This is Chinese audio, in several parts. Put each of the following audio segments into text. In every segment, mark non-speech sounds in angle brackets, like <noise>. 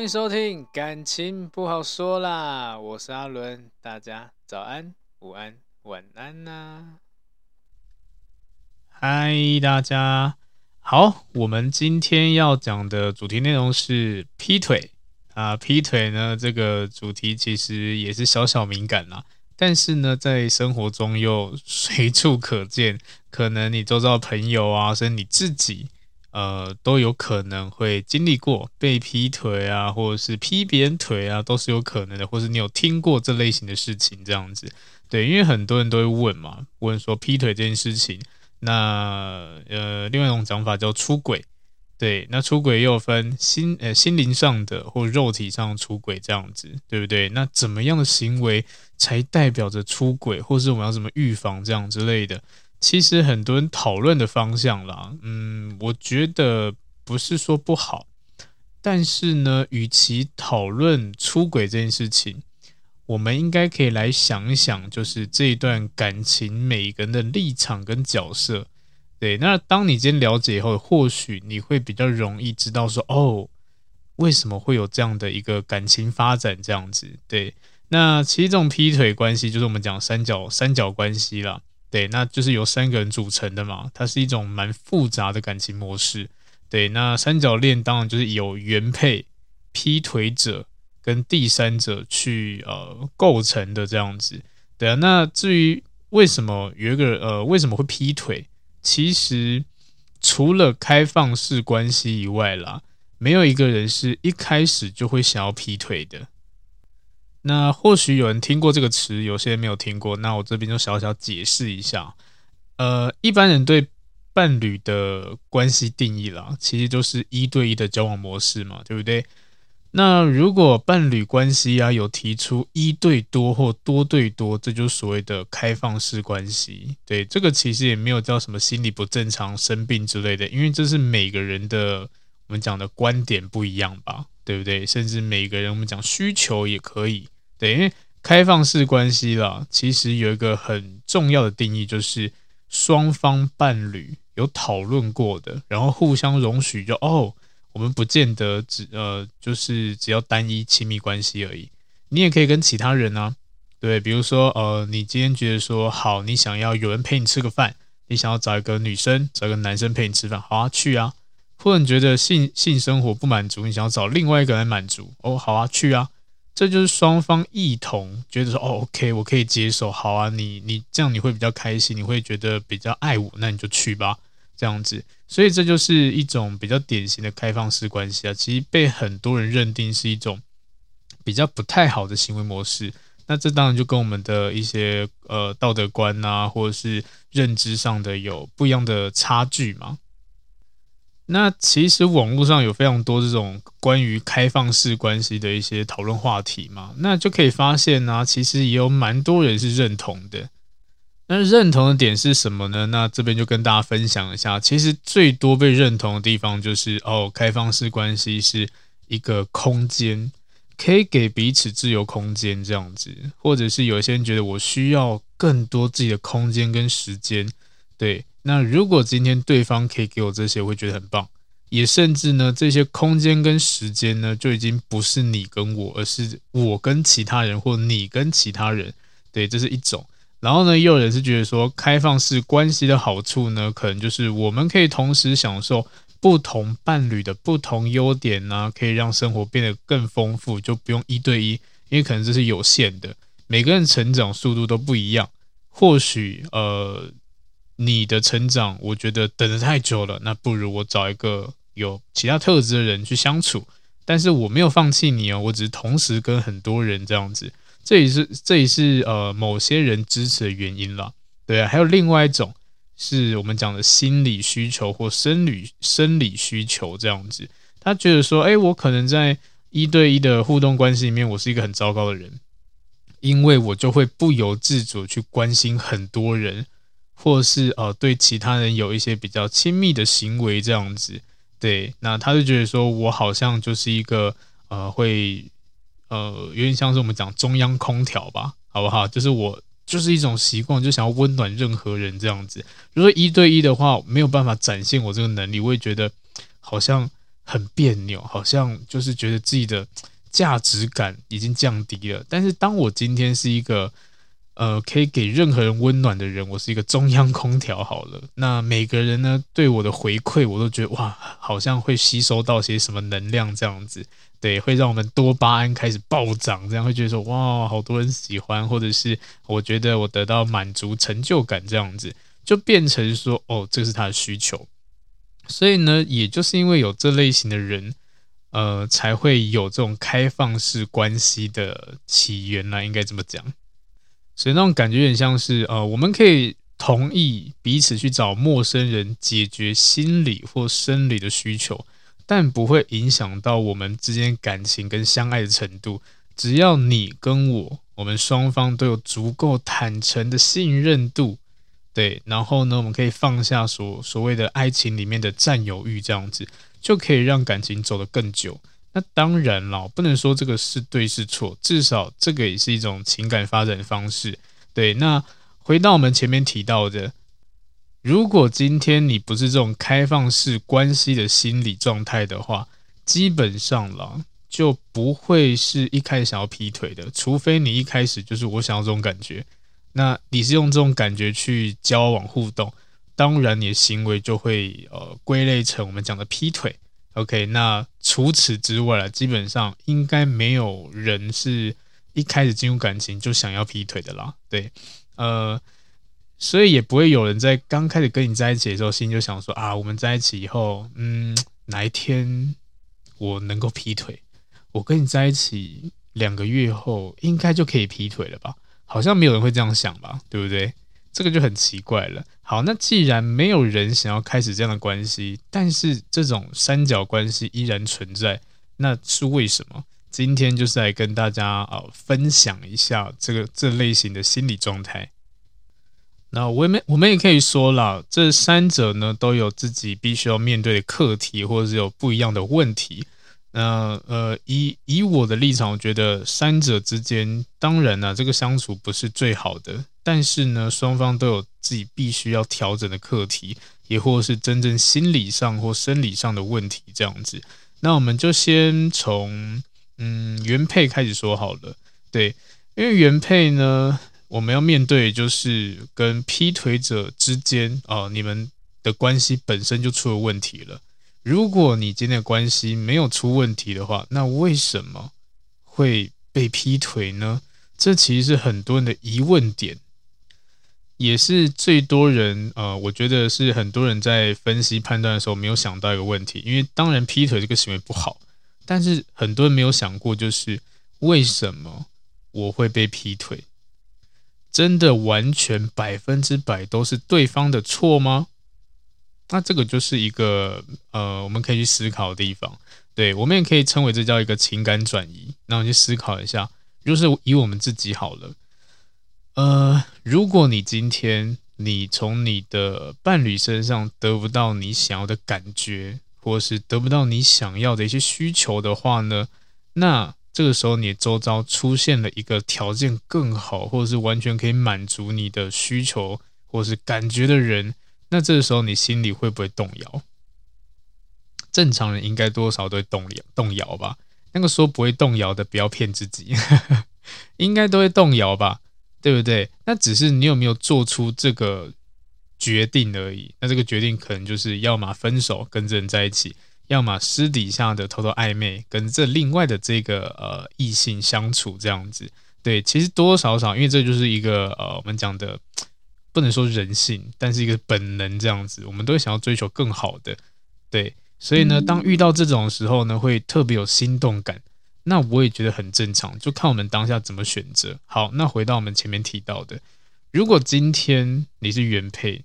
欢迎收听，感情不好说啦，我是阿伦，大家早安、午安、晚安呐、嗨，大家好，我们今天要讲的主题内容是劈腿啊，劈腿呢这个主题其实也是小小敏感啦，但是呢，在生活中又随处可见，可能你周遭朋友啊，甚至你自己。呃，都有可能会经历过被劈腿啊，或者是劈别人腿啊，都是有可能的，或是你有听过这类型的事情这样子。对，因为很多人都会问嘛，问说劈腿这件事情，那呃，另外一种讲法叫出轨。对，那出轨又分心呃心灵上的或肉体上出轨这样子，对不对？那怎么样的行为才代表着出轨，或是我们要怎么预防这样之类的？其实很多人讨论的方向啦，嗯，我觉得不是说不好，但是呢，与其讨论出轨这件事情，我们应该可以来想一想，就是这一段感情每个人的立场跟角色。对，那当你今天了解以后，或许你会比较容易知道说，哦，为什么会有这样的一个感情发展这样子？对，那其实这种劈腿关系就是我们讲三角三角关系啦。对，那就是由三个人组成的嘛，它是一种蛮复杂的感情模式。对，那三角恋当然就是有原配、劈腿者跟第三者去呃构成的这样子。对啊，那至于为什么有一个呃为什么会劈腿，其实除了开放式关系以外啦，没有一个人是一开始就会想要劈腿的。那或许有人听过这个词，有些人没有听过。那我这边就小小解释一下。呃，一般人对伴侣的关系定义啦，其实就是一对一的交往模式嘛，对不对？那如果伴侣关系啊有提出一对多或多对多，这就是所谓的开放式关系。对，这个其实也没有叫什么心理不正常、生病之类的，因为这是每个人的我们讲的观点不一样吧。对不对？甚至每个人我们讲需求也可以，对，因为开放式关系啦，其实有一个很重要的定义，就是双方伴侣有讨论过的，然后互相容许就，哦，我们不见得只呃，就是只要单一亲密关系而已，你也可以跟其他人啊，对，比如说呃，你今天觉得说好，你想要有人陪你吃个饭，你想要找一个女生，找一个男生陪你吃饭，好啊，去啊。或者你觉得性性生活不满足，你想要找另外一个来满足哦，好啊，去啊，这就是双方一同觉得说哦，OK，我可以接受，好啊，你你这样你会比较开心，你会觉得比较爱我，那你就去吧，这样子，所以这就是一种比较典型的开放式关系啊，其实被很多人认定是一种比较不太好的行为模式，那这当然就跟我们的一些呃道德观啊，或者是认知上的有不一样的差距嘛。那其实网络上有非常多这种关于开放式关系的一些讨论话题嘛，那就可以发现呢、啊，其实也有蛮多人是认同的。那认同的点是什么呢？那这边就跟大家分享一下，其实最多被认同的地方就是哦，开放式关系是一个空间，可以给彼此自由空间这样子，或者是有些人觉得我需要更多自己的空间跟时间，对。那如果今天对方可以给我这些，我会觉得很棒。也甚至呢，这些空间跟时间呢，就已经不是你跟我，而是我跟其他人，或你跟其他人。对，这是一种。然后呢，又有人是觉得说，开放式关系的好处呢，可能就是我们可以同时享受不同伴侣的不同优点呢、可以让生活变得更丰富，就不用一对一，因为可能这是有限的，每个人成长速度都不一样。或许呃，你的成长，我觉得等得太久了，那不如我找一个有其他特质的人去相处。但是我没有放弃你哦，我只是同时跟很多人这样子。这也是这也是呃某些人支持的原因啦，对啊，还有另外一种是我们讲的心理需求或生理生理需求这样子，他觉得说，哎，我可能在一对一的互动关系里面，我是一个很糟糕的人，因为我就会不由自主去关心很多人，或是呃对其他人有一些比较亲密的行为这样子，对，那他就觉得说我好像就是一个呃会。呃，有点像是我们讲中央空调吧，好不好？就是我就是一种习惯，就想要温暖任何人这样子。如果一对一的话，没有办法展现我这个能力，我也觉得好像很别扭，好像就是觉得自己的价值感已经降低了。但是当我今天是一个呃可以给任何人温暖的人，我是一个中央空调好了。那每个人呢对我的回馈，我都觉得哇，好像会吸收到些什么能量这样子。对，会让我们多巴胺开始暴涨，这样会觉得说哇，好多人喜欢，或者是我觉得我得到满足、成就感，这样子就变成说哦，这是他的需求。所以呢，也就是因为有这类型的人，呃，才会有这种开放式关系的起源呢，应该这么讲。所以那种感觉有点像是呃，我们可以同意彼此去找陌生人解决心理或生理的需求。但不会影响到我们之间感情跟相爱的程度。只要你跟我，我们双方都有足够坦诚的信任度，对，然后呢，我们可以放下所所谓的爱情里面的占有欲，这样子就可以让感情走得更久。那当然了，不能说这个是对是错，至少这个也是一种情感发展方式。对，那回到我们前面提到的。如果今天你不是这种开放式关系的心理状态的话，基本上啦就不会是一开始想要劈腿的，除非你一开始就是我想要这种感觉，那你是用这种感觉去交往互动，当然你的行为就会呃归类成我们讲的劈腿。OK，那除此之外了，基本上应该没有人是一开始进入感情就想要劈腿的啦。对，呃。所以也不会有人在刚开始跟你在一起的时候，心就想说啊，我们在一起以后，嗯，哪一天我能够劈腿，我跟你在一起两个月后，应该就可以劈腿了吧？好像没有人会这样想吧，对不对？这个就很奇怪了。好，那既然没有人想要开始这样的关系，但是这种三角关系依然存在，那是为什么？今天就是来跟大家啊分享一下这个这类型的心理状态。那我们我们也可以说啦，这三者呢都有自己必须要面对的课题，或者是有不一样的问题。那呃，以以我的立场，我觉得三者之间，当然呢、这个相处不是最好的，但是呢，双方都有自己必须要调整的课题，也或是真正心理上或生理上的问题这样子。那我们就先从嗯原配开始说好了，对，因为原配呢。我们要面对就是跟劈腿者之间啊，你们的关系本身就出了问题了。如果你今天的关系没有出问题的话，那为什么会被劈腿呢？这其实是很多人的疑问点，也是最多人呃，我觉得是很多人在分析判断的时候没有想到一个问题。因为当然劈腿这个行为不好，但是很多人没有想过，就是为什么我会被劈腿？真的完全百分之百都是对方的错吗？那这个就是一个呃，我们可以去思考的地方。对，我们也可以称为这叫一个情感转移。那我们去思考一下，就是以我们自己好了。呃，如果你今天你从你的伴侣身上得不到你想要的感觉，或是得不到你想要的一些需求的话呢，那这个时候，你周遭出现了一个条件更好，或者是完全可以满足你的需求或是感觉的人，那这个时候你心里会不会动摇？正常人应该多少都会动摇，动摇吧？那个说不会动摇的，不要骗自己，<laughs> 应该都会动摇吧？对不对？那只是你有没有做出这个决定而已。那这个决定可能就是要么分手跟这人在一起，要么私底下的偷偷暧昧跟这另外的这个呃异性相处这样子。对，其实多多少少，因为这就是一个呃我们讲的不能说人性，但是一个本能这样子，我们都会想要追求更好的。对，所以呢，当遇到这种时候呢，会特别有心动感。那我也觉得很正常，就看我们当下怎么选择。好，那回到我们前面提到的，如果今天你是原配，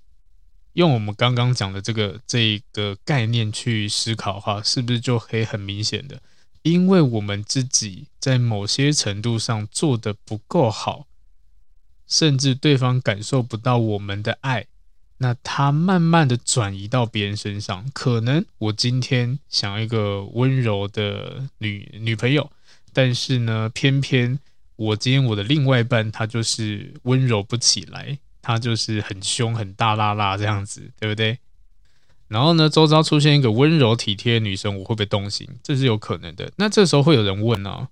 用我们刚刚讲的这个这个概念去思考的话，是不是就可以很明显的，因为我们自己在某些程度上做得不够好，甚至对方感受不到我们的爱。那他慢慢的转移到别人身上，可能我今天想要一个温柔的女女朋友，但是呢，偏偏我今天我的另外一半他就是温柔不起来，他就是很凶很大辣辣这样子，对不对？然后呢，周遭出现一个温柔体贴的女生，我会不会动心？这是有可能的。那这时候会有人问呢、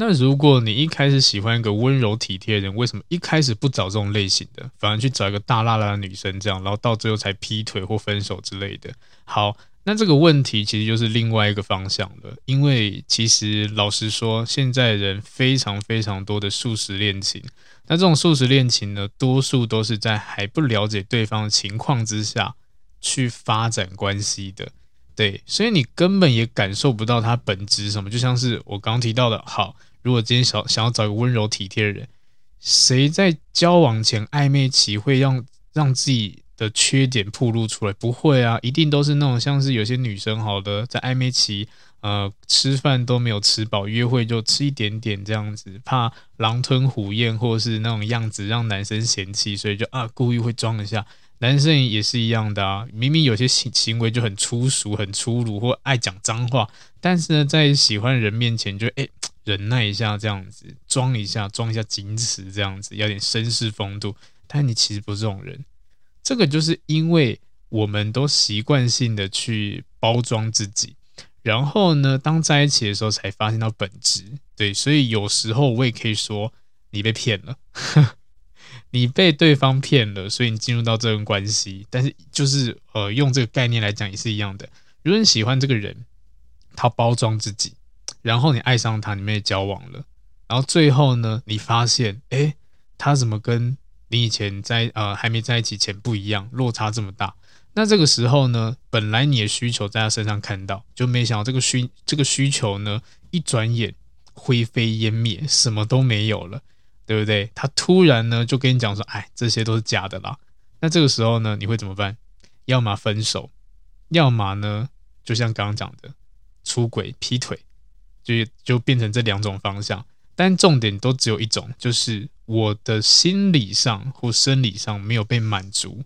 那如果你一开始喜欢一个温柔体贴的人，为什么一开始不找这种类型的，反而去找一个大辣辣的女生这样，然后到最后才劈腿或分手之类的？好，那这个问题其实就是另外一个方向了。因为其实老实说，现在人非常非常多的速食恋情，那这种速食恋情呢，多数都是在还不了解对方的情况之下去发展关系的。对，所以你根本也感受不到他本质什么，就像是我刚提到的，好，如果今天想想要找一个温柔体贴的人，谁在交往前暧昧期会让让自己的缺点暴露出来？不会啊，一定都是那种像是有些女生，好的，在暧昧期，呃，吃饭都没有吃饱，约会就吃一点点这样子，怕狼吞虎咽或是那种样子让男生嫌弃，所以就啊故意会装一下。男生也是一样的啊，明明有些行行为就很粗俗、很粗鲁或爱讲脏话，但是呢，在喜欢的人面前就哎忍耐一下这样子，装一下，装一下矜持这样子，有点绅士风度。但你其实不是这种人，这个就是因为我们都习惯性的去包装自己，然后呢，当在一起的时候才发现到本质。对，所以有时候我也可以说你被骗了。<laughs> 你被对方骗了，所以你进入到这段关系。但是就是呃，用这个概念来讲也是一样的。如果你喜欢这个人，他包装自己，然后你爱上他，你们也交往了，然后最后呢，你发现，诶，他怎么跟你以前在呃还没在一起前不一样，落差这么大？那这个时候呢，本来你的需求在他身上看到，就没想到这个需这个需求呢，一转眼灰飞烟灭，什么都没有了。对不对？他突然呢就跟你讲说：“哎，这些都是假的啦。”那这个时候呢，你会怎么办？要么分手，要么呢，就像刚刚讲的，出轨、劈腿，就就变成这两种方向。但重点都只有一种，就是我的心理上或生理上没有被满足。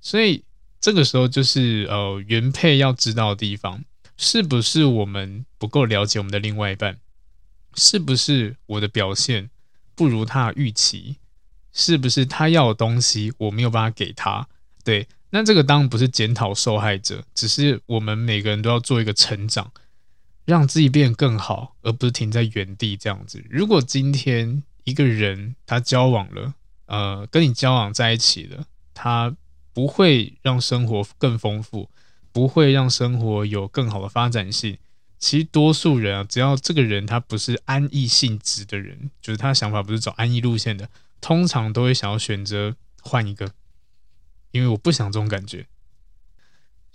所以这个时候就是呃，原配要知道的地方，是不是我们不够了解我们的另外一半？是不是我的表现？不如他预期，是不是他要的东西我没有办法给他？对，那这个当然不是检讨受害者，只是我们每个人都要做一个成长，让自己变得更好，而不是停在原地这样子。如果今天一个人他交往了，呃，跟你交往在一起了，他不会让生活更丰富，不会让生活有更好的发展性。其实多数人啊，只要这个人他不是安逸性质的人，就是他想法不是走安逸路线的，通常都会想要选择换一个，因为我不想这种感觉。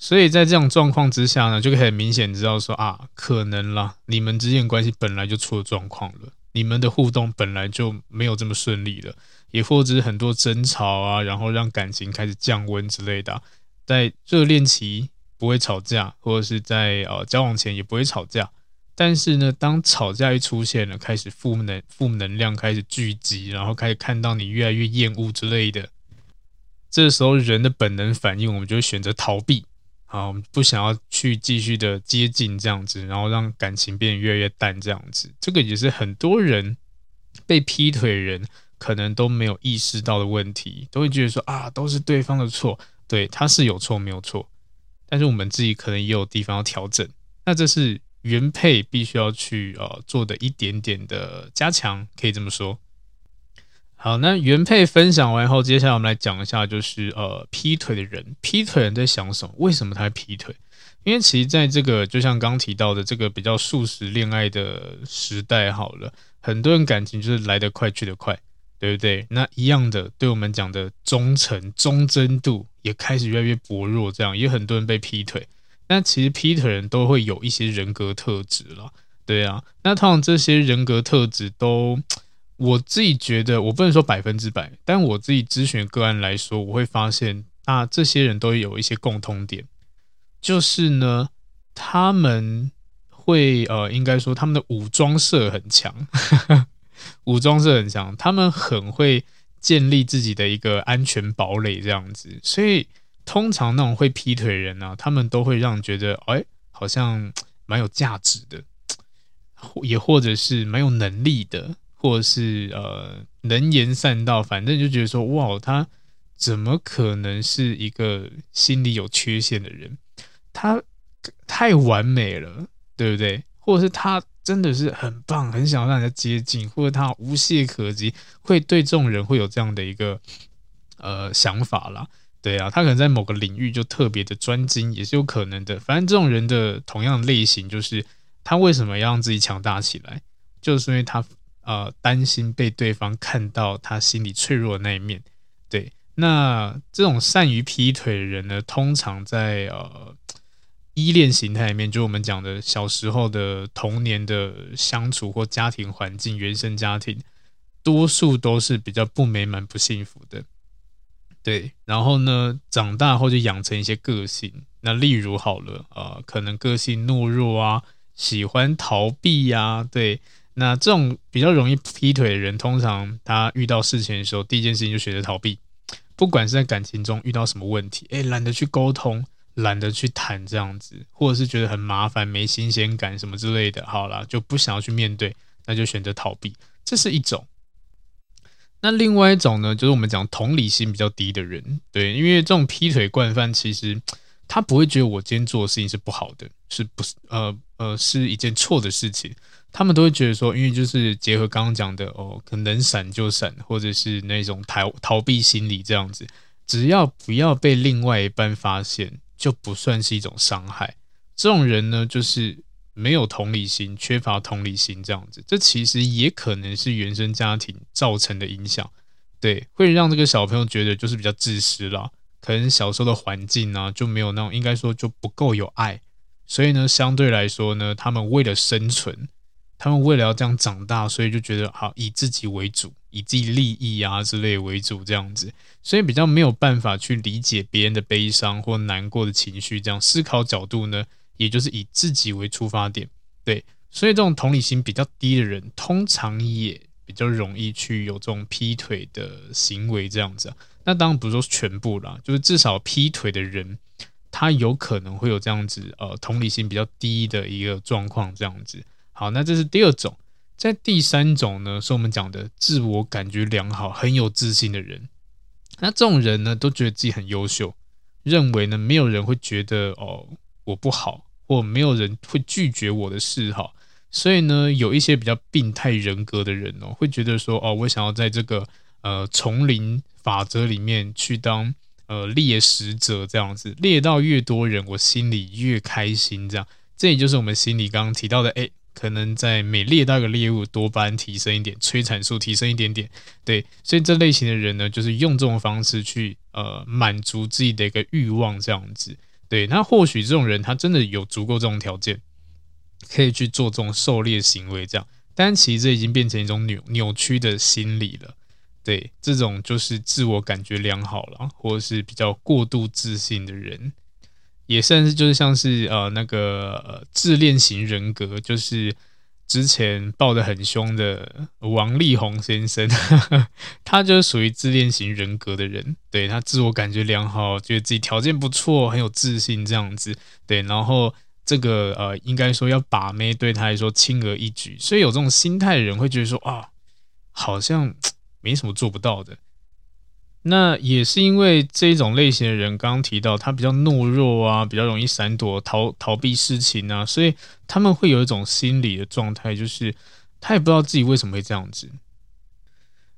所以在这种状况之下呢，就可以很明显知道说啊，可能啦，你们之间关系本来就出了状况了，你们的互动本来就没有这么顺利了，也或者是很多争吵啊，然后让感情开始降温之类的，在热恋期。不会吵架，或者是在呃交往前也不会吵架。但是呢，当吵架一出现了，开始负能负能量开始聚集，然后开始看到你越来越厌恶之类的，这时候人的本能反应，我们就会选择逃避啊，我们不想要去继续的接近这样子，然后让感情变得越来越淡这样子。这个也是很多人被劈腿人可能都没有意识到的问题，都会觉得说啊，都是对方的错，对，他是有错没有错。但是我们自己可能也有地方要调整，那这是原配必须要去呃做的一点点的加强，可以这么说。好，那原配分享完后，接下来我们来讲一下，就是呃，劈腿的人，劈腿人在想什么？为什么他会劈腿？因为其实在这个就像刚提到的这个比较速食恋爱的时代，好了，很多人感情就是来得快去得快，对不对？那一样的，对我们讲的忠诚、忠贞度也开始越来越薄弱，这样也很多人被劈腿。那其实劈腿人都会有一些人格特质了，对啊。那通常这些人格特质都。我自己觉得，我不能说百分之百，但我自己咨询个案来说，我会发现，啊，这些人都有一些共通点，就是呢，他们会呃，应该说他们的武装色很强，<laughs> 武装色很强，他们很会建立自己的一个安全堡垒这样子，所以通常那种会劈腿人呢、啊，他们都会让觉得，哎，好像蛮有价值的，或也或者是蛮有能力的。或是呃能言善道，反正就觉得说哇，他怎么可能是一个心理有缺陷的人？他太完美了，对不对？或者是他真的是很棒，很想让人家接近，或者他无懈可击，会对这种人会有这样的一个呃想法啦。对啊，他可能在某个领域就特别的专精，也是有可能的。反正这种人的同样类型，就是他为什么要让自己强大起来？就是因为他。呃，担心被对方看到他心里脆弱的那一面，对。那这种善于劈腿的人呢，通常在呃依恋形态里面，就我们讲的小时候的童年的相处或家庭环境、原生家庭，多数都是比较不美满、不幸福的。对。然后呢，长大后就养成一些个性，那例如好了，呃，可能个性懦弱啊，喜欢逃避呀、啊，对。那这种比较容易劈腿的人，通常他遇到事情的时候，第一件事情就选择逃避。不管是在感情中遇到什么问题，诶，懒得去沟通，懒得去谈这样子，或者是觉得很麻烦、没新鲜感什么之类的，好啦，就不想要去面对，那就选择逃避。这是一种。那另外一种呢，就是我们讲同理心比较低的人，对，因为这种劈腿惯犯，其实他不会觉得我今天做的事情是不好的，是不是？呃呃，是一件错的事情。他们都会觉得说，因为就是结合刚刚讲的哦，可能闪就闪，或者是那种逃逃避心理这样子，只要不要被另外一半发现，就不算是一种伤害。这种人呢，就是没有同理心，缺乏同理心这样子，这其实也可能是原生家庭造成的影响，对，会让这个小朋友觉得就是比较自私啦，可能小时候的环境呢就没有那种，应该说就不够有爱，所以呢，相对来说呢，他们为了生存。他们为了要这样长大，所以就觉得好以自己为主，以自己利益啊之类为主这样子，所以比较没有办法去理解别人的悲伤或难过的情绪。这样思考角度呢，也就是以自己为出发点。对，所以这种同理心比较低的人，通常也比较容易去有这种劈腿的行为这样子啊。那当然不是说全部啦，就是至少劈腿的人，他有可能会有这样子呃同理心比较低的一个状况这样子。好，那这是第二种，在第三种呢，是我们讲的自我感觉良好、很有自信的人。那这种人呢，都觉得自己很优秀，认为呢，没有人会觉得哦我不好，或没有人会拒绝我的嗜好。所以呢，有一些比较病态人格的人哦，会觉得说哦，我想要在这个呃丛林法则里面去当呃猎食者这样子，猎到越多人，我心里越开心。这样，这也就是我们心里刚刚提到的，哎。可能在每猎到一个猎物，多巴胺提升一点，催产素提升一点点，对，所以这类型的人呢，就是用这种方式去呃满足自己的一个欲望，这样子，对，那或许这种人他真的有足够这种条件，可以去做这种狩猎行为，这样，但其实这已经变成一种扭扭曲的心理了，对，这种就是自我感觉良好了，或者是比较过度自信的人。也算是就是像是呃那个呃自恋型人格，就是之前爆得很凶的王力宏先生，呵 <laughs> 呵他就是属于自恋型人格的人，对，他自我感觉良好，觉得自己条件不错，很有自信这样子，对，然后这个呃应该说要把妹对他来说轻而易举，所以有这种心态的人会觉得说啊，好像没什么做不到的。那也是因为这种类型的人，刚刚提到他比较懦弱啊，比较容易闪躲、逃逃避事情啊，所以他们会有一种心理的状态，就是他也不知道自己为什么会这样子。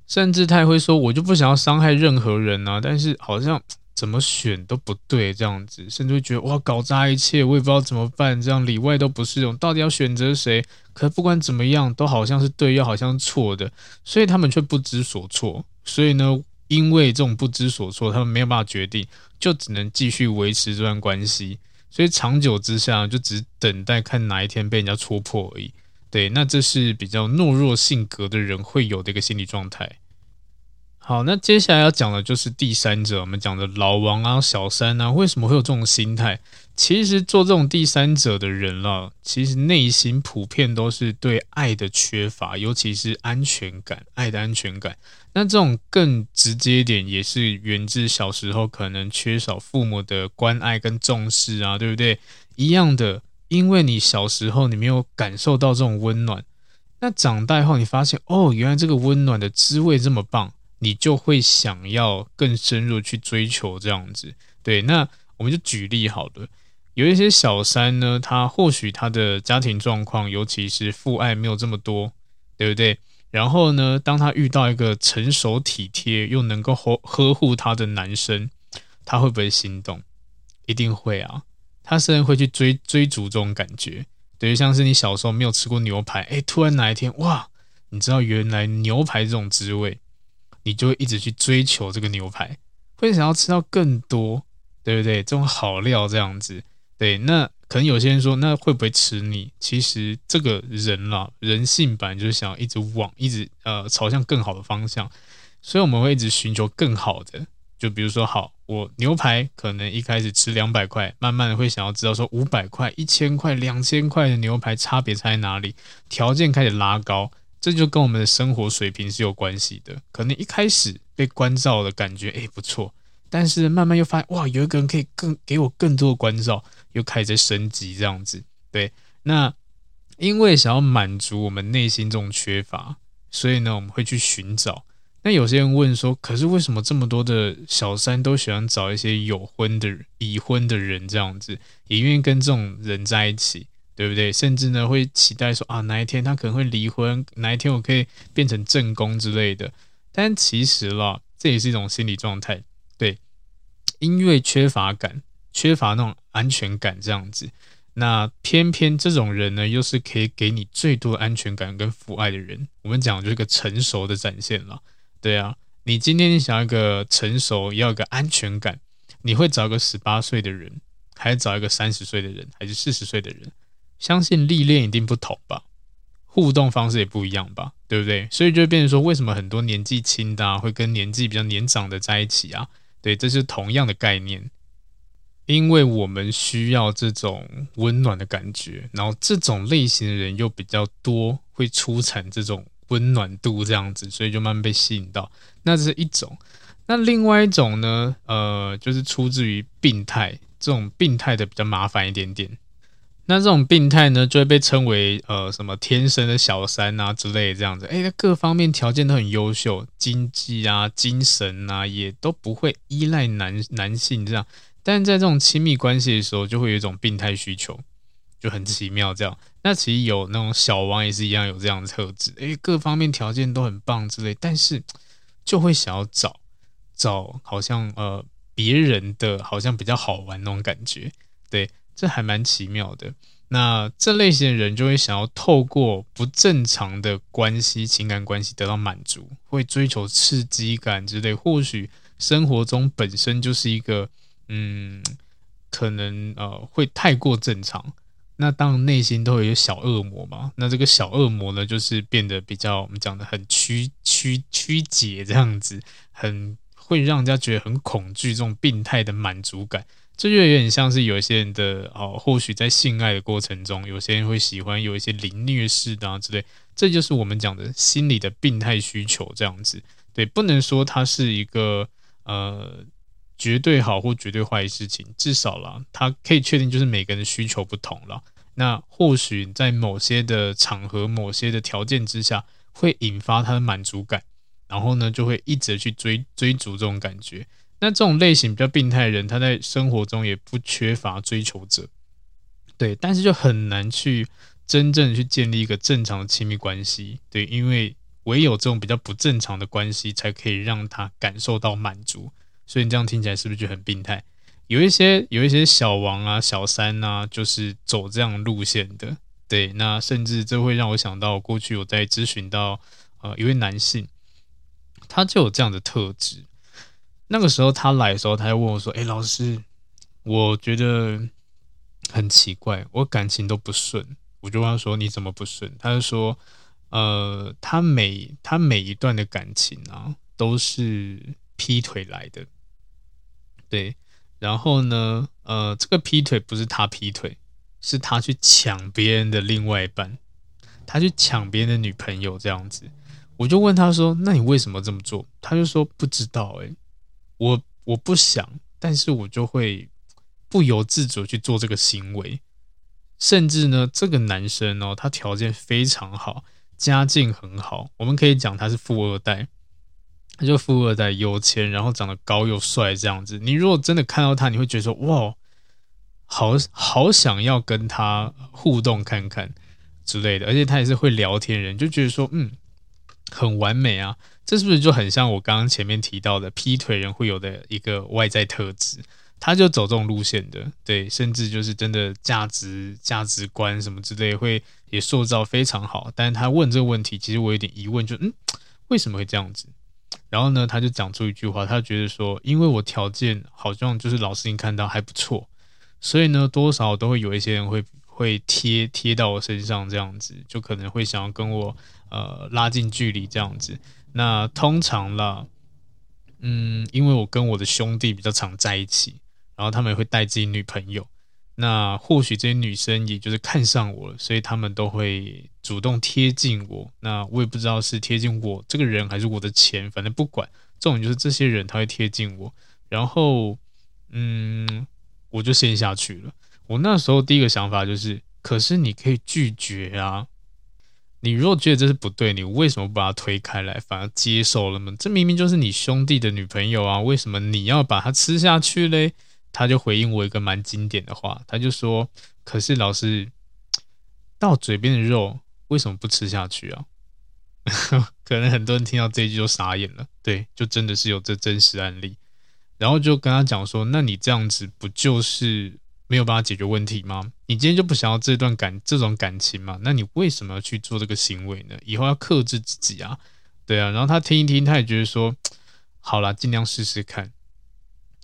甚至他也会说：“我就不想要伤害任何人啊！”但是好像怎么选都不对，这样子，甚至会觉得哇，搞砸一切，我也不知道怎么办，这样里外都不是，我到底要选择谁？可不管怎么样，都好像是对，又好像错的，所以他们却不知所措。所以呢，因为这种不知所措，他们没有办法决定，就只能继续维持这段关系。所以长久之下，就只等待看哪一天被人家戳破而已。对，那这是比较懦弱性格的人会有的一个心理状态。好，那接下来要讲的就是第三者，我们讲的老王啊、小三啊，为什么会有这种心态？其实做这种第三者的人了，其实内心普遍都是对爱的缺乏，尤其是安全感，爱的安全感。那这种更直接一点，也是源自小时候可能缺少父母的关爱跟重视啊，对不对？一样的。因为你小时候你没有感受到这种温暖，那长大后你发现哦，原来这个温暖的滋味这么棒，你就会想要更深入去追求这样子。对，那我们就举例好了，有一些小三呢，他或许他的家庭状况，尤其是父爱没有这么多，对不对？然后呢，当他遇到一个成熟体贴又能够呵呵护他的男生，他会不会心动？一定会啊。他甚至会去追追逐这种感觉，等于像是你小时候没有吃过牛排，哎，突然哪一天哇，你知道原来牛排这种滋味，你就会一直去追求这个牛排，会想要吃到更多，对不对？这种好料这样子，对。那可能有些人说，那会不会吃腻？其实这个人啦，人性本来就是想要一直往一直呃朝向更好的方向，所以我们会一直寻求更好的。就比如说，好，我牛排可能一开始吃两百块，慢慢的会想要知道说五百块、一千块、两千块的牛排差别差在哪里，条件开始拉高，这就跟我们的生活水平是有关系的。可能一开始被关照的感觉，诶，不错，但是慢慢又发现，哇，有一个人可以更给我更多的关照，又开始在升级这样子。对，那因为想要满足我们内心这种缺乏，所以呢，我们会去寻找。那有些人问说，可是为什么这么多的小三都喜欢找一些有婚的、已婚的人这样子，也愿意跟这种人在一起，对不对？甚至呢会期待说啊，哪一天他可能会离婚，哪一天我可以变成正宫之类的。但其实啦，这也是一种心理状态，对，因为缺乏感、缺乏那种安全感这样子。那偏偏这种人呢，又是可以给你最多安全感跟父爱的人。我们讲就是个成熟的展现了。对啊，你今天想要一个成熟，要一个安全感，你会找一个十八岁的人，还是找一个三十岁的人，还是四十岁的人？相信历练一定不同吧，互动方式也不一样吧，对不对？所以就变成说，为什么很多年纪轻的，会跟年纪比较年长的在一起啊？对，这是同样的概念，因为我们需要这种温暖的感觉，然后这种类型的人又比较多，会出产这种。温暖度这样子，所以就慢慢被吸引到。那这是一种，那另外一种呢？呃，就是出自于病态，这种病态的比较麻烦一点点。那这种病态呢，就会被称为呃什么天生的小三啊之类的这样子。诶，各方面条件都很优秀，经济啊、精神啊，也都不会依赖男男性这样。但是在这种亲密关系的时候，就会有一种病态需求。就很奇妙，这样。那其实有那种小王也是一样有这样的特质，诶，各方面条件都很棒之类，但是就会想要找找好像呃别人的好像比较好玩那种感觉，对，这还蛮奇妙的。那这类型的人就会想要透过不正常的关系、情感关系得到满足，会追求刺激感之类。或许生活中本身就是一个嗯，可能呃会太过正常。那当然，内心都会有小恶魔嘛。那这个小恶魔呢，就是变得比较我们讲的很曲曲曲解这样子，很会让人家觉得很恐惧，这种病态的满足感，这就有点像是有一些人的哦，或许在性爱的过程中，有些人会喜欢有一些凌虐式的啊之类，这就是我们讲的心理的病态需求这样子。对，不能说它是一个呃。绝对好或绝对坏的事情，至少啦，他可以确定就是每个人的需求不同了。那或许在某些的场合、某些的条件之下，会引发他的满足感，然后呢，就会一直去追追逐这种感觉。那这种类型比较病态的人，他在生活中也不缺乏追求者，对，但是就很难去真正去建立一个正常的亲密关系，对，因为唯有这种比较不正常的关系，才可以让他感受到满足。所以你这样听起来是不是就很病态？有一些有一些小王啊、小三啊，就是走这样路线的。对，那甚至这会让我想到过去我在咨询到呃一位男性，他就有这样的特质。那个时候他来的时候，他就问我说：“哎，老师，我觉得很奇怪，我感情都不顺。”我就问他说：“你怎么不顺？”他就说：“呃，他每他每一段的感情啊，都是劈腿来的。”对。然后呢，呃，这个劈腿不是他劈腿，是他去抢别人的另外一半，他去抢别人的女朋友这样子。我就问他说：“那你为什么这么做？”他就说：“不知道，诶，我我不想，但是我就会不由自主去做这个行为。甚至呢，这个男生哦，他条件非常好，家境很好，我们可以讲他是富二代。”他就富二代，有钱，然后长得高又帅，这样子。你如果真的看到他，你会觉得说：“哇，好好想要跟他互动看看之类的。”而且他也是会聊天人，就觉得说：“嗯，很完美啊。”这是不是就很像我刚刚前面提到的劈腿人会有的一个外在特质？他就走这种路线的，对，甚至就是真的价值价值观什么之类会也塑造非常好。但是他问这个问题，其实我有点疑问，就嗯，为什么会这样子？然后呢，他就讲出一句话，他觉得说，因为我条件好像就是老师你看到还不错，所以呢，多少都会有一些人会会贴贴到我身上这样子，就可能会想要跟我呃拉近距离这样子。那通常啦，嗯，因为我跟我的兄弟比较常在一起，然后他们也会带自己女朋友。那或许这些女生也就是看上我了，所以他们都会主动贴近我。那我也不知道是贴近我这个人，还是我的钱，反正不管，重点就是这些人他会贴近我。然后，嗯，我就陷下去了。我那时候第一个想法就是，可是你可以拒绝啊。你如果觉得这是不对，你为什么不把他推开来，反而接受了呢？这明明就是你兄弟的女朋友啊，为什么你要把他吃下去嘞？他就回应我一个蛮经典的话，他就说：“可是老师，到嘴边的肉为什么不吃下去啊？” <laughs> 可能很多人听到这一句就傻眼了。对，就真的是有这真实案例。然后就跟他讲说：“那你这样子不就是没有办法解决问题吗？你今天就不想要这段感这种感情吗？那你为什么要去做这个行为呢？以后要克制自己啊，对啊。”然后他听一听，他也觉得说：“好啦，尽量试试看。”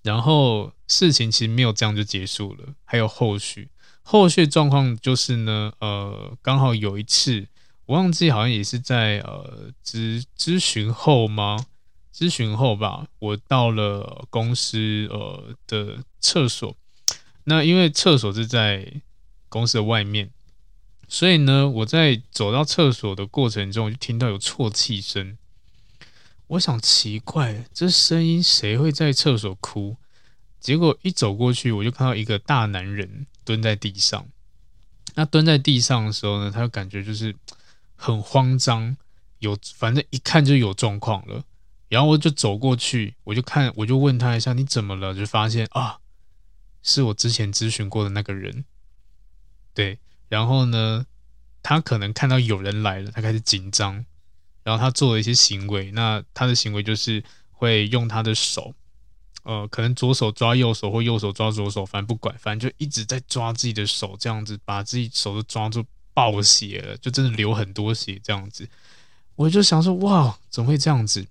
然后事情其实没有这样就结束了，还有后续。后续状况就是呢，呃，刚好有一次，我忘记好像也是在呃咨咨询后吗？咨询后吧，我到了公司呃的厕所。那因为厕所是在公司的外面，所以呢，我在走到厕所的过程中，就听到有啜泣声。我想奇怪，这声音谁会在厕所哭？结果一走过去，我就看到一个大男人蹲在地上。那蹲在地上的时候呢，他就感觉就是很慌张，有反正一看就有状况了。然后我就走过去，我就看，我就问他一下：“你怎么了？”就发现啊，是我之前咨询过的那个人。对，然后呢，他可能看到有人来了，他开始紧张。然后他做了一些行为，那他的行为就是会用他的手，呃，可能左手抓右手或右手抓左手，反正不管，反正就一直在抓自己的手，这样子把自己手都抓住爆血了，就真的流很多血这样子。我就想说，哇，怎么会这样子？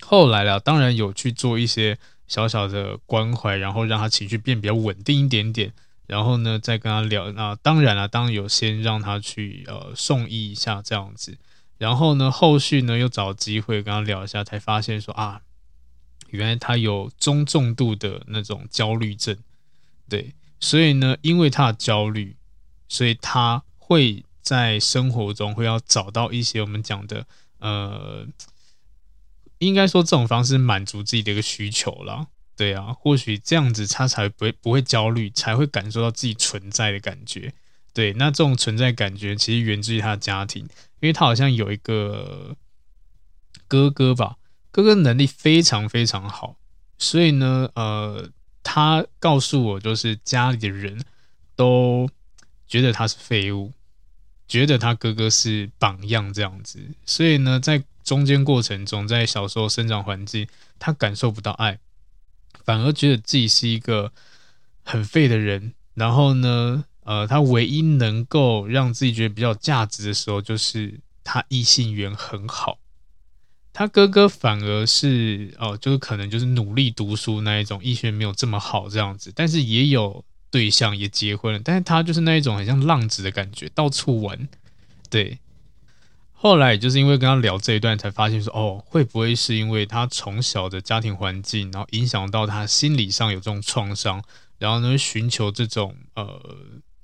后来了，当然有去做一些小小的关怀，然后让他情绪变比较稳定一点点，然后呢，再跟他聊。那当然了，当然有先让他去呃送医一下这样子。然后呢，后续呢又找机会跟他聊一下，才发现说啊，原来他有中重度的那种焦虑症，对，所以呢，因为他的焦虑，所以他会在生活中会要找到一些我们讲的，呃，应该说这种方式满足自己的一个需求啦，对啊，或许这样子他才不会不会焦虑，才会感受到自己存在的感觉，对，那这种存在感觉其实源自于他的家庭。因为他好像有一个哥哥吧，哥哥能力非常非常好，所以呢，呃，他告诉我，就是家里的人都觉得他是废物，觉得他哥哥是榜样这样子，所以呢，在中间过程中，在小时候生长环境，他感受不到爱，反而觉得自己是一个很废的人。然后呢，呃，他唯一能够让自己觉得比较价值的时候，就是他异性缘很好。他哥哥反而是哦，就是可能就是努力读书那一种，异性缘没有这么好这样子，但是也有对象也结婚了，但是他就是那一种很像浪子的感觉，到处玩。对，后来就是因为跟他聊这一段，才发现说哦，会不会是因为他从小的家庭环境，然后影响到他心理上有这种创伤，然后呢寻求这种呃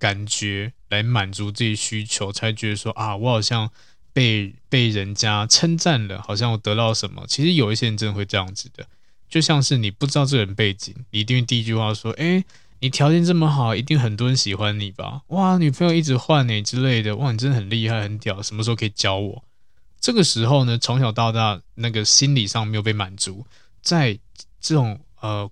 感觉来满足自己需求，才觉得说啊，我好像。被被人家称赞了，好像我得到什么。其实有一些人真的会这样子的，就像是你不知道这个人背景，你一定第一句话说：“诶，你条件这么好，一定很多人喜欢你吧？”哇，女朋友一直换你之类的，哇，你真的很厉害，很屌，什么时候可以教我？这个时候呢，从小到大那个心理上没有被满足，在这种呃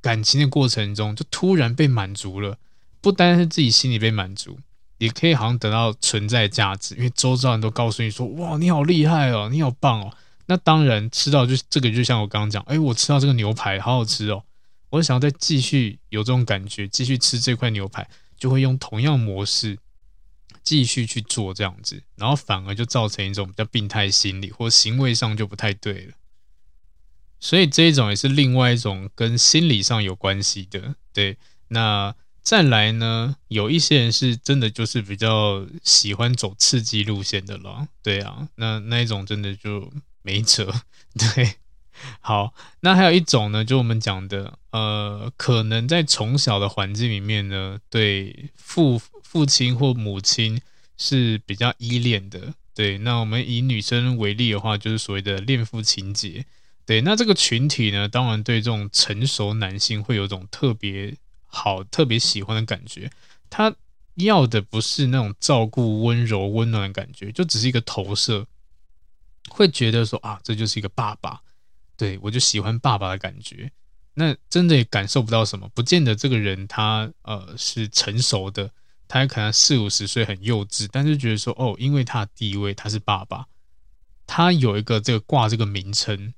感情的过程中，就突然被满足了，不单是自己心里被满足。也可以好像得到存在价值，因为周遭人都告诉你说：“哇，你好厉害哦，你好棒哦。”那当然吃到就这个，就像我刚刚讲，哎，我吃到这个牛排好好吃哦，我想要再继续有这种感觉，继续吃这块牛排，就会用同样模式继续去做这样子，然后反而就造成一种比较病态心理，或行为上就不太对了。所以这一种也是另外一种跟心理上有关系的，对，那。再来呢，有一些人是真的就是比较喜欢走刺激路线的了，对啊，那那一种真的就没辙，<laughs> 对。好，那还有一种呢，就我们讲的，呃，可能在从小的环境里面呢，对父父亲或母亲是比较依恋的，对。那我们以女生为例的话，就是所谓的恋父情结，对。那这个群体呢，当然对这种成熟男性会有一种特别。好，特别喜欢的感觉，他要的不是那种照顾、温柔、温暖的感觉，就只是一个投射，会觉得说啊，这就是一个爸爸，对，我就喜欢爸爸的感觉。那真的也感受不到什么，不见得这个人他呃是成熟的，他还可能四五十岁很幼稚，但是觉得说哦，因为他的地位他是爸爸，他有一个这个挂这个名称。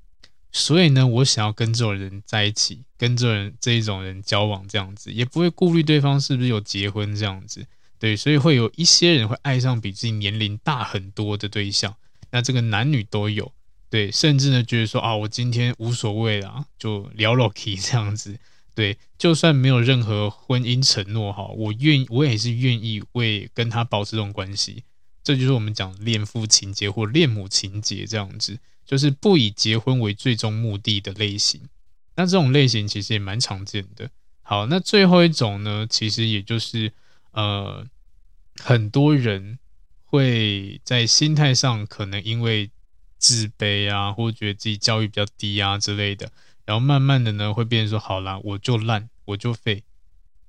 所以呢，我想要跟这种人在一起，跟这种人这一种人交往，这样子也不会顾虑对方是不是有结婚这样子，对，所以会有一些人会爱上比自己年龄大很多的对象，那这个男女都有，对，甚至呢觉得说啊，我今天无所谓啊，就聊老 K 这样子，对，就算没有任何婚姻承诺哈，我愿我也是愿意为跟他保持这种关系，这就是我们讲恋父情结或恋母情结这样子。就是不以结婚为最终目的的类型，那这种类型其实也蛮常见的。好，那最后一种呢，其实也就是呃，很多人会在心态上可能因为自卑啊，或觉得自己教育比较低啊之类的，然后慢慢的呢会变成说，好啦，我就烂，我就废，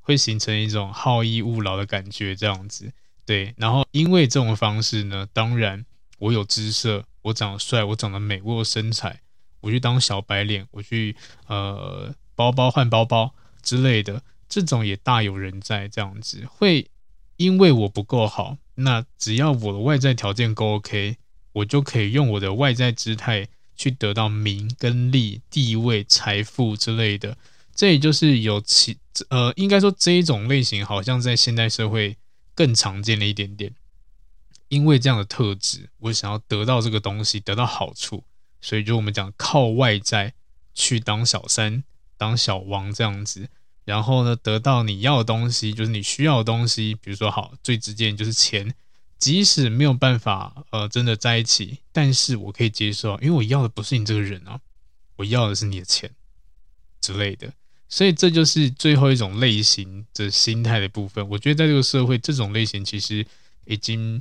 会形成一种好逸恶劳的感觉，这样子。对，然后因为这种方式呢，当然我有姿色。我长得帅，我长得美，我有身材，我去当小白脸，我去呃包包换包包之类的，这种也大有人在。这样子会因为我不够好，那只要我的外在条件够 OK，我就可以用我的外在姿态去得到名跟利、地位、财富之类的。这也就是有其呃，应该说这一种类型好像在现代社会更常见了一点点。因为这样的特质，我想要得到这个东西，得到好处，所以就我们讲靠外在去当小三、当小王这样子，然后呢，得到你要的东西，就是你需要的东西，比如说好，最直接就是钱，即使没有办法呃真的在一起，但是我可以接受，因为我要的不是你这个人啊，我要的是你的钱之类的，所以这就是最后一种类型的心态的部分。我觉得在这个社会，这种类型其实已经。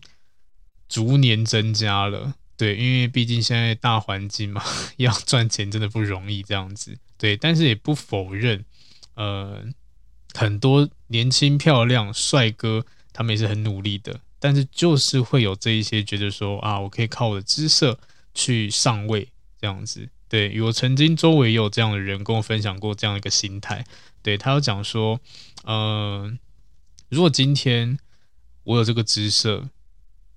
逐年增加了，对，因为毕竟现在大环境嘛，<laughs> 要赚钱真的不容易，这样子，对，但是也不否认，呃，很多年轻漂亮帅哥，他们也是很努力的，但是就是会有这一些觉得说啊，我可以靠我的姿色去上位，这样子，对，我曾经周围也有这样的人跟我分享过这样一个心态，对，他有讲说，呃，如果今天我有这个姿色。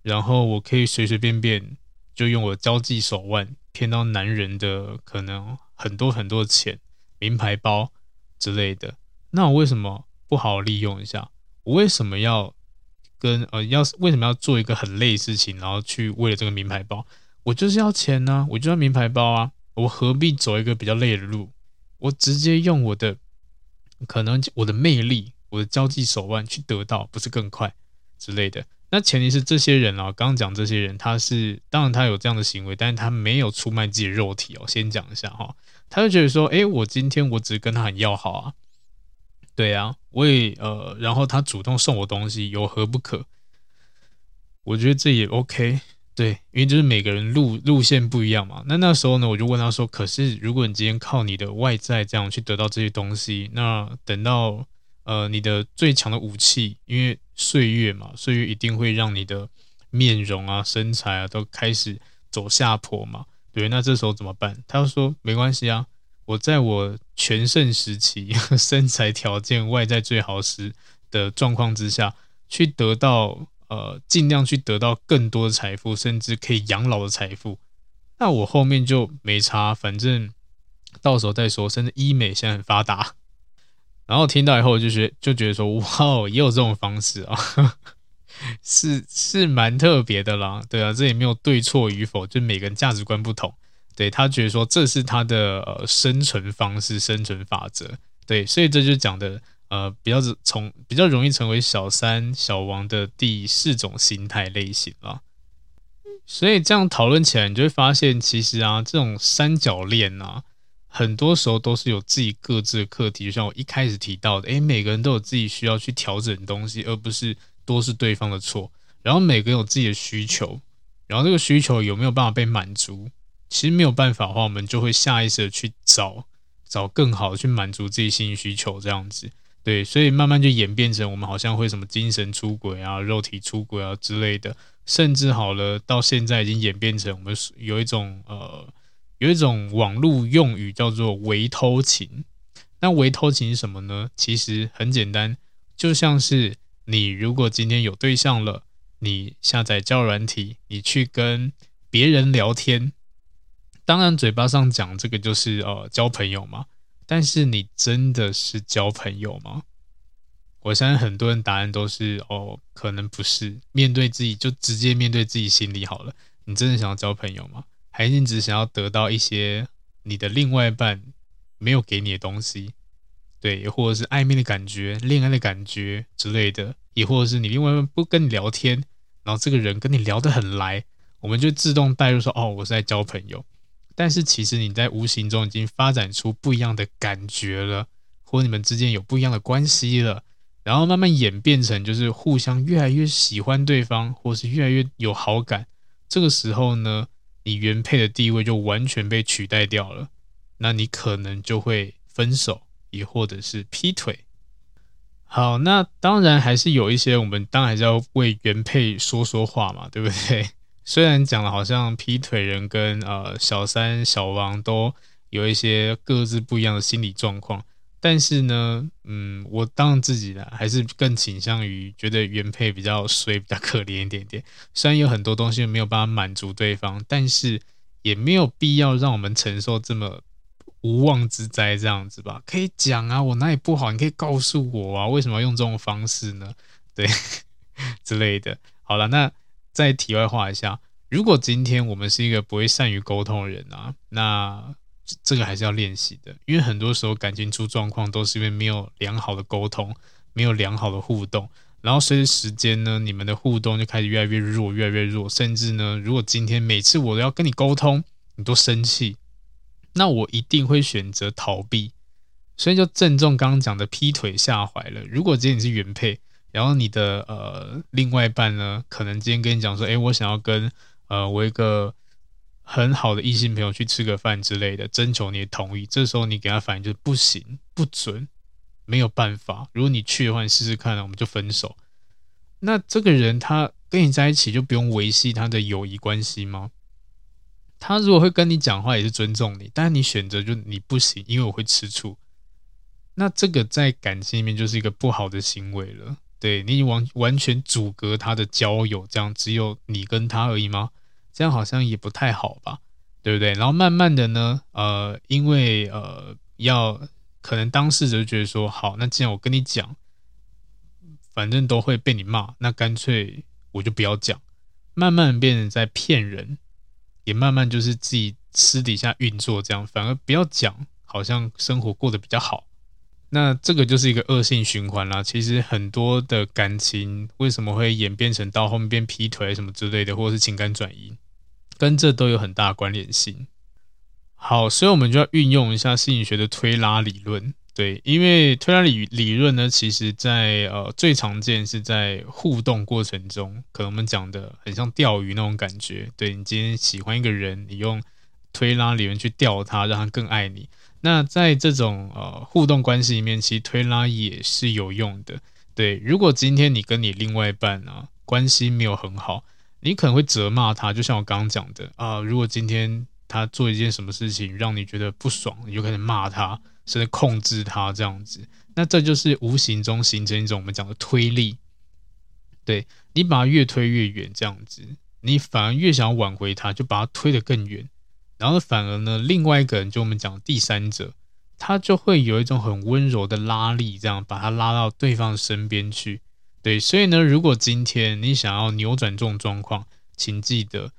然后我可以随随便便就用我的交际手腕骗到男人的可能很多很多钱、名牌包之类的，那我为什么不好好利用一下？我为什么要跟呃要为什么要做一个很累的事情，然后去为了这个名牌包？我就是要钱呢、我就要名牌包啊，我何必走一个比较累的路？我直接用我的可能我的魅力、我的交际手腕去得到，不是更快之类的？那前提是这些人啊，刚刚讲这些人，他是当然他有这样的行为，但是他没有出卖自己的肉体哦。先讲一下哈，他就觉得说，诶，我今天我只跟他很要好啊，对啊，我也呃，然后他主动送我东西，有何不可？我觉得这也 OK，对，因为就是每个人路路线不一样嘛。那那时候呢，我就问他说，可是如果你今天靠你的外在这样去得到这些东西，那等到呃你的最强的武器，因为岁月嘛，岁月一定会让你的面容啊、身材啊都开始走下坡嘛。对，那这时候怎么办？他说没关系啊，我在我全盛时期，<laughs> 身材条件、外在最好时的状况之下，去得到呃，尽量去得到更多的财富，甚至可以养老的财富。那我后面就没差，反正到时候再说。甚至医美现在很发达。然后听到以后就觉就觉得说，哇，也有这种方式啊，<laughs> 是是蛮特别的啦。对啊，这也没有对错与否，就每个人价值观不同。对，他觉得说这是他的呃生存方式、生存法则。对，所以这就讲的呃比较从比较容易成为小三小王的第四种心态类型啊。所以这样讨论起来，你就会发现，其实啊，这种三角恋啊。很多时候都是有自己各自的课题，就像我一开始提到的，诶，每个人都有自己需要去调整的东西，而不是都是对方的错。然后每个人有自己的需求，然后这个需求有没有办法被满足？其实没有办法的话，我们就会下意识的去找找更好的去满足自己心理需求，这样子。对，所以慢慢就演变成我们好像会什么精神出轨啊、肉体出轨啊之类的，甚至好了到现在已经演变成我们有一种呃。有一种网络用语叫做“微偷情”，那“微偷情”是什么呢？其实很简单，就像是你如果今天有对象了，你下载交友软体，你去跟别人聊天，当然嘴巴上讲这个就是呃交朋友嘛，但是你真的是交朋友吗？我相信很多人答案都是哦，可能不是。面对自己就直接面对自己心里好了，你真的想要交朋友吗？还是你只想要得到一些你的另外一半没有给你的东西，对，或者是暧昧的感觉、恋爱的感觉之类的，也或者是你另外一半不跟你聊天，然后这个人跟你聊得很来，我们就自动带入说：“哦，我是在交朋友。”但是其实你在无形中已经发展出不一样的感觉了，或你们之间有不一样的关系了，然后慢慢演变成就是互相越来越喜欢对方，或是越来越有好感。这个时候呢，你原配的地位就完全被取代掉了，那你可能就会分手，也或者是劈腿。好，那当然还是有一些，我们当然还是要为原配说说话嘛，对不对？<laughs> 虽然讲了好像劈腿人跟呃小三小王都有一些各自不一样的心理状况。但是呢，嗯，我当然自己呢，还是更倾向于觉得原配比较衰，比较可怜一点点。虽然有很多东西没有办法满足对方，但是也没有必要让我们承受这么无妄之灾这样子吧？可以讲啊，我哪里不好，你可以告诉我啊，为什么要用这种方式呢？对，之类的。好了，那再题外话一下，如果今天我们是一个不会善于沟通的人啊，那。这个还是要练习的，因为很多时候感情出状况都是因为没有良好的沟通，没有良好的互动，然后随着时间呢，你们的互动就开始越来越弱，越来越弱，甚至呢，如果今天每次我都要跟你沟通，你都生气，那我一定会选择逃避。所以就正中刚刚讲的劈腿下怀了。如果今天你是原配，然后你的呃另外一半呢，可能今天跟你讲说，诶，我想要跟呃我一个。很好的异性朋友去吃个饭之类的，征求你的同意。这时候你给他反应就是不行、不准、没有办法。如果你去的话，你试试看，我们就分手。那这个人他跟你在一起就不用维系他的友谊关系吗？他如果会跟你讲话，也是尊重你，但是你选择就你不行，因为我会吃醋。那这个在感情里面就是一个不好的行为了。对，你完完全阻隔他的交友，这样只有你跟他而已吗？这样好像也不太好吧，对不对？然后慢慢的呢，呃，因为呃，要可能当事者就觉得说，好，那既然我跟你讲，反正都会被你骂，那干脆我就不要讲。慢慢变成在骗人，也慢慢就是自己私底下运作这样，反而不要讲，好像生活过得比较好。那这个就是一个恶性循环啦。其实很多的感情为什么会演变成到后面变劈腿什么之类的，或者是情感转移，跟这都有很大关联性。好，所以我们就要运用一下心理学的推拉理论。对，因为推拉理理论呢，其实在呃最常见是在互动过程中，可能我们讲的很像钓鱼那种感觉。对，你今天喜欢一个人，你用推拉理论去钓他，让他更爱你。那在这种呃互动关系里面，其实推拉也是有用的。对，如果今天你跟你另外一半啊关系没有很好，你可能会责骂他，就像我刚刚讲的啊、如果今天他做一件什么事情让你觉得不爽，你就开始骂他。甚至控制他这样子，那这就是无形中形成一种我们讲的推力。对，你把他越推越远，这样子，你反而越想挽回他，就把他推得更远。然后反而呢，另外一个人就我们讲第三者，他就会有一种很温柔的拉力，这样把他拉到对方身边去。对，所以呢，如果今天你想要扭转这种状况，请记得，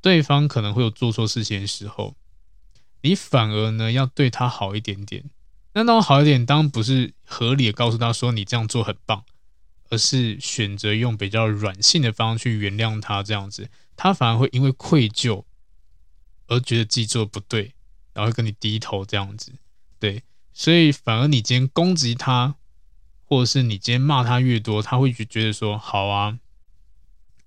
对方可能会有做错事情的时候。你反而呢要对他好一点点，那那种好一点，当然不是合理的告诉他说你这样做很棒，而是选择用比较软性的方式去原谅他，这样子，他反而会因为愧疚而觉得自己做的不对，然后会跟你低头这样子，对，所以反而你今天攻击他，或者是你今天骂他越多，他会觉觉得说好啊，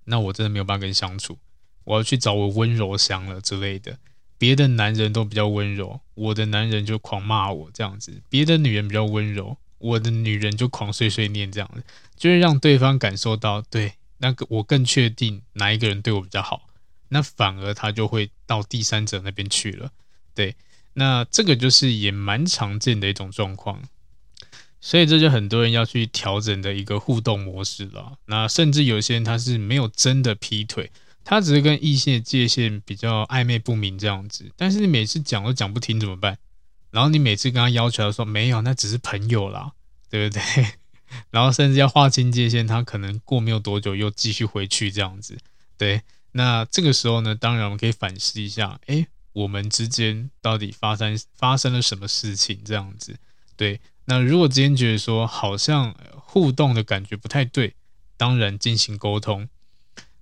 那我真的没有办法跟你相处，我要去找我温柔乡了之类的。别的男人都比较温柔，我的男人就狂骂我这样子；别的女人比较温柔，我的女人就狂碎碎念这样子，就是让对方感受到，对，那个我更确定哪一个人对我比较好，那反而他就会到第三者那边去了。对，那这个就是也蛮常见的一种状况，所以这就很多人要去调整的一个互动模式了。那甚至有些人他是没有真的劈腿。他只是跟异性界限比较暧昧不明这样子，但是你每次讲都讲不听怎么办？然后你每次跟他要求他说没有，那只是朋友啦，对不对？<laughs> 然后甚至要划清界限，他可能过没有多久又继续回去这样子。对，那这个时候呢，当然我们可以反思一下，诶，我们之间到底发生发生了什么事情这样子？对，那如果今天觉得说好像互动的感觉不太对，当然进行沟通。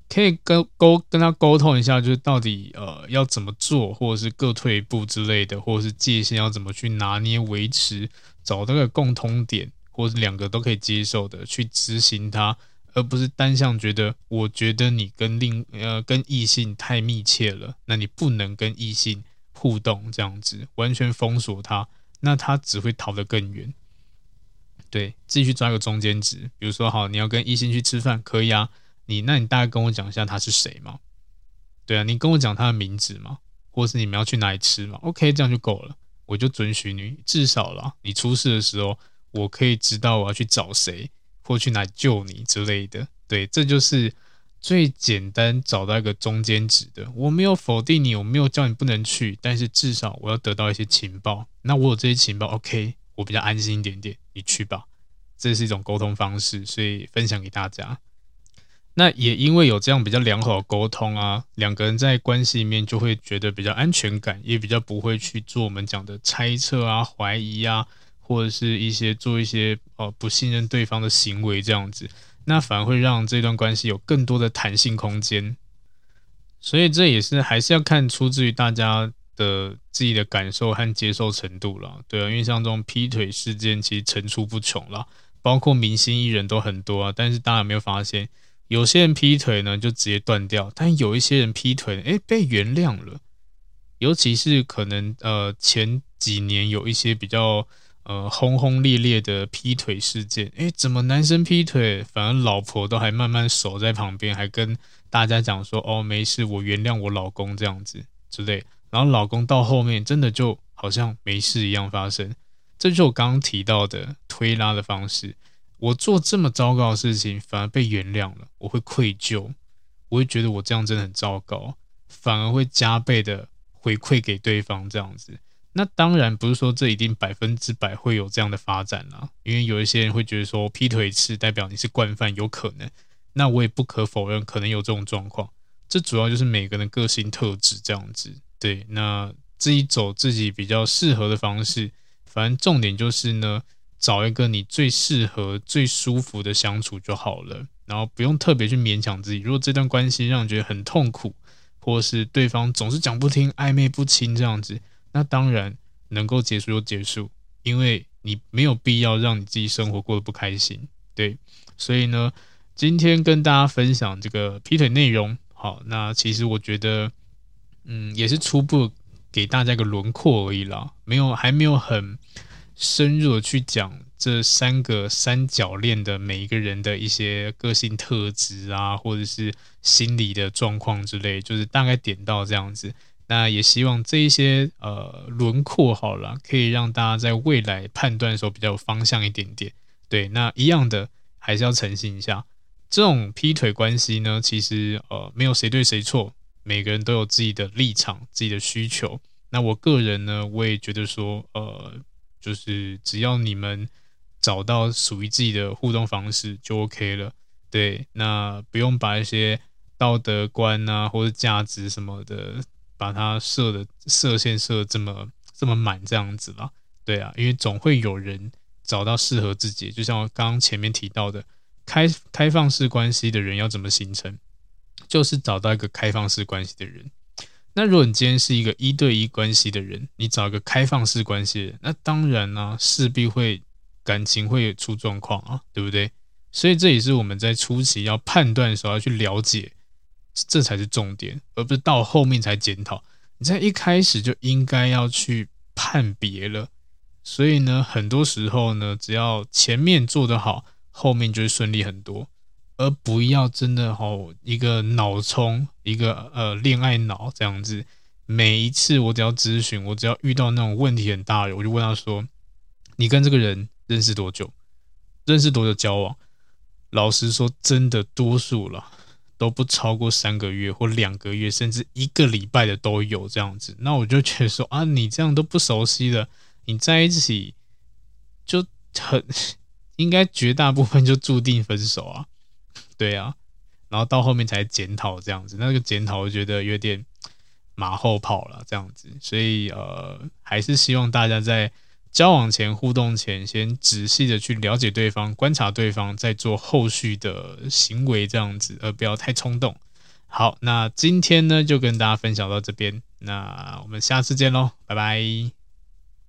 可以跟沟跟他沟通一下，就是到底呃要怎么做，或者是各退一步之类的，或者是界限要怎么去拿捏维持，找到个共通点，或者两个都可以接受的去执行它，而不是单向觉得我觉得你跟另呃跟异性太密切了，那你不能跟异性互动这样子，完全封锁他，那他只会逃得更远。对，自己去抓个中间值，比如说好，你要跟异性去吃饭，可以啊。你那你大概跟我讲一下他是谁吗？对啊，你跟我讲他的名字吗？或是你们要去哪里吃吗？OK，这样就够了，我就准许你。至少啦，你出事的时候，我可以知道我要去找谁，或去哪救你之类的。对，这就是最简单找到一个中间值的。我没有否定你，我没有叫你不能去，但是至少我要得到一些情报。那我有这些情报，OK，我比较安心一点点。你去吧，这是一种沟通方式，所以分享给大家。那也因为有这样比较良好的沟通啊，两个人在关系里面就会觉得比较安全感，也比较不会去做我们讲的猜测啊、怀疑啊，或者是一些做一些呃不信任对方的行为这样子，那反而会让这段关系有更多的弹性空间。所以这也是还是要看出自于大家的自己的感受和接受程度了，对啊，因为像这种劈腿事件其实层出不穷了，包括明星艺人都很多啊，但是大家有没有发现？有些人劈腿呢，就直接断掉；但有一些人劈腿，诶，被原谅了。尤其是可能呃前几年有一些比较呃轰轰烈烈的劈腿事件，诶，怎么男生劈腿，反而老婆都还慢慢守在旁边，还跟大家讲说哦没事，我原谅我老公这样子之类。然后老公到后面真的就好像没事一样发生。这就是我刚刚提到的推拉的方式。我做这么糟糕的事情反而被原谅了，我会愧疚，我会觉得我这样真的很糟糕，反而会加倍的回馈给对方这样子。那当然不是说这一定百分之百会有这样的发展啊，因为有一些人会觉得说劈腿是代表你是惯犯，有可能。那我也不可否认，可能有这种状况。这主要就是每个人的个性特质这样子。对，那自己走自己比较适合的方式，反正重点就是呢，找一个你最适合、最舒服的相处就好了。然后不用特别去勉强自己。如果这段关系让你觉得很痛苦，或是对方总是讲不听、暧昧不清这样子。那当然能够结束就结束，因为你没有必要让你自己生活过得不开心，对。所以呢，今天跟大家分享这个劈腿内容，好，那其实我觉得，嗯，也是初步给大家一个轮廓而已啦，没有还没有很深入的去讲这三个三角恋的每一个人的一些个性特质啊，或者是心理的状况之类，就是大概点到这样子。那也希望这一些呃轮廓好了，可以让大家在未来判断的时候比较有方向一点点。对，那一样的还是要澄清一下，这种劈腿关系呢，其实呃没有谁对谁错，每个人都有自己的立场、自己的需求。那我个人呢，我也觉得说，呃，就是只要你们找到属于自己的互动方式就 OK 了。对，那不用把一些道德观啊或者价值什么的。把它设的设限设这么这么满这样子了，对啊，因为总会有人找到适合自己，就像我刚刚前面提到的，开开放式关系的人要怎么形成，就是找到一个开放式关系的人。那如果你今天是一个一对一关系的人，你找一个开放式关系的人，那当然呢、势必会感情会出状况啊，对不对？所以这也是我们在初期要判断的时候要去了解。这才是重点，而不是到后面才检讨。你在一开始就应该要去判别了。所以呢，很多时候呢，只要前面做得好，后面就会顺利很多。而不要真的吼一个脑冲，一个呃恋爱脑这样子。每一次我只要咨询，我只要遇到那种问题很大的，我就问他说：“你跟这个人认识多久？认识多久交往？”老实说，真的多数了。都不超过三个月或两个月，甚至一个礼拜的都有这样子。那我就觉得说啊，你这样都不熟悉了，你在一起就很应该绝大部分就注定分手啊，<laughs> 对啊。然后到后面才检讨这样子，那个检讨我觉得有点马后炮了这样子。所以呃，还是希望大家在。交往前、互动前，先仔细的去了解对方、观察对方，再做后续的行为，这样子，而不要太冲动。好，那今天呢，就跟大家分享到这边，那我们下次见喽，拜拜。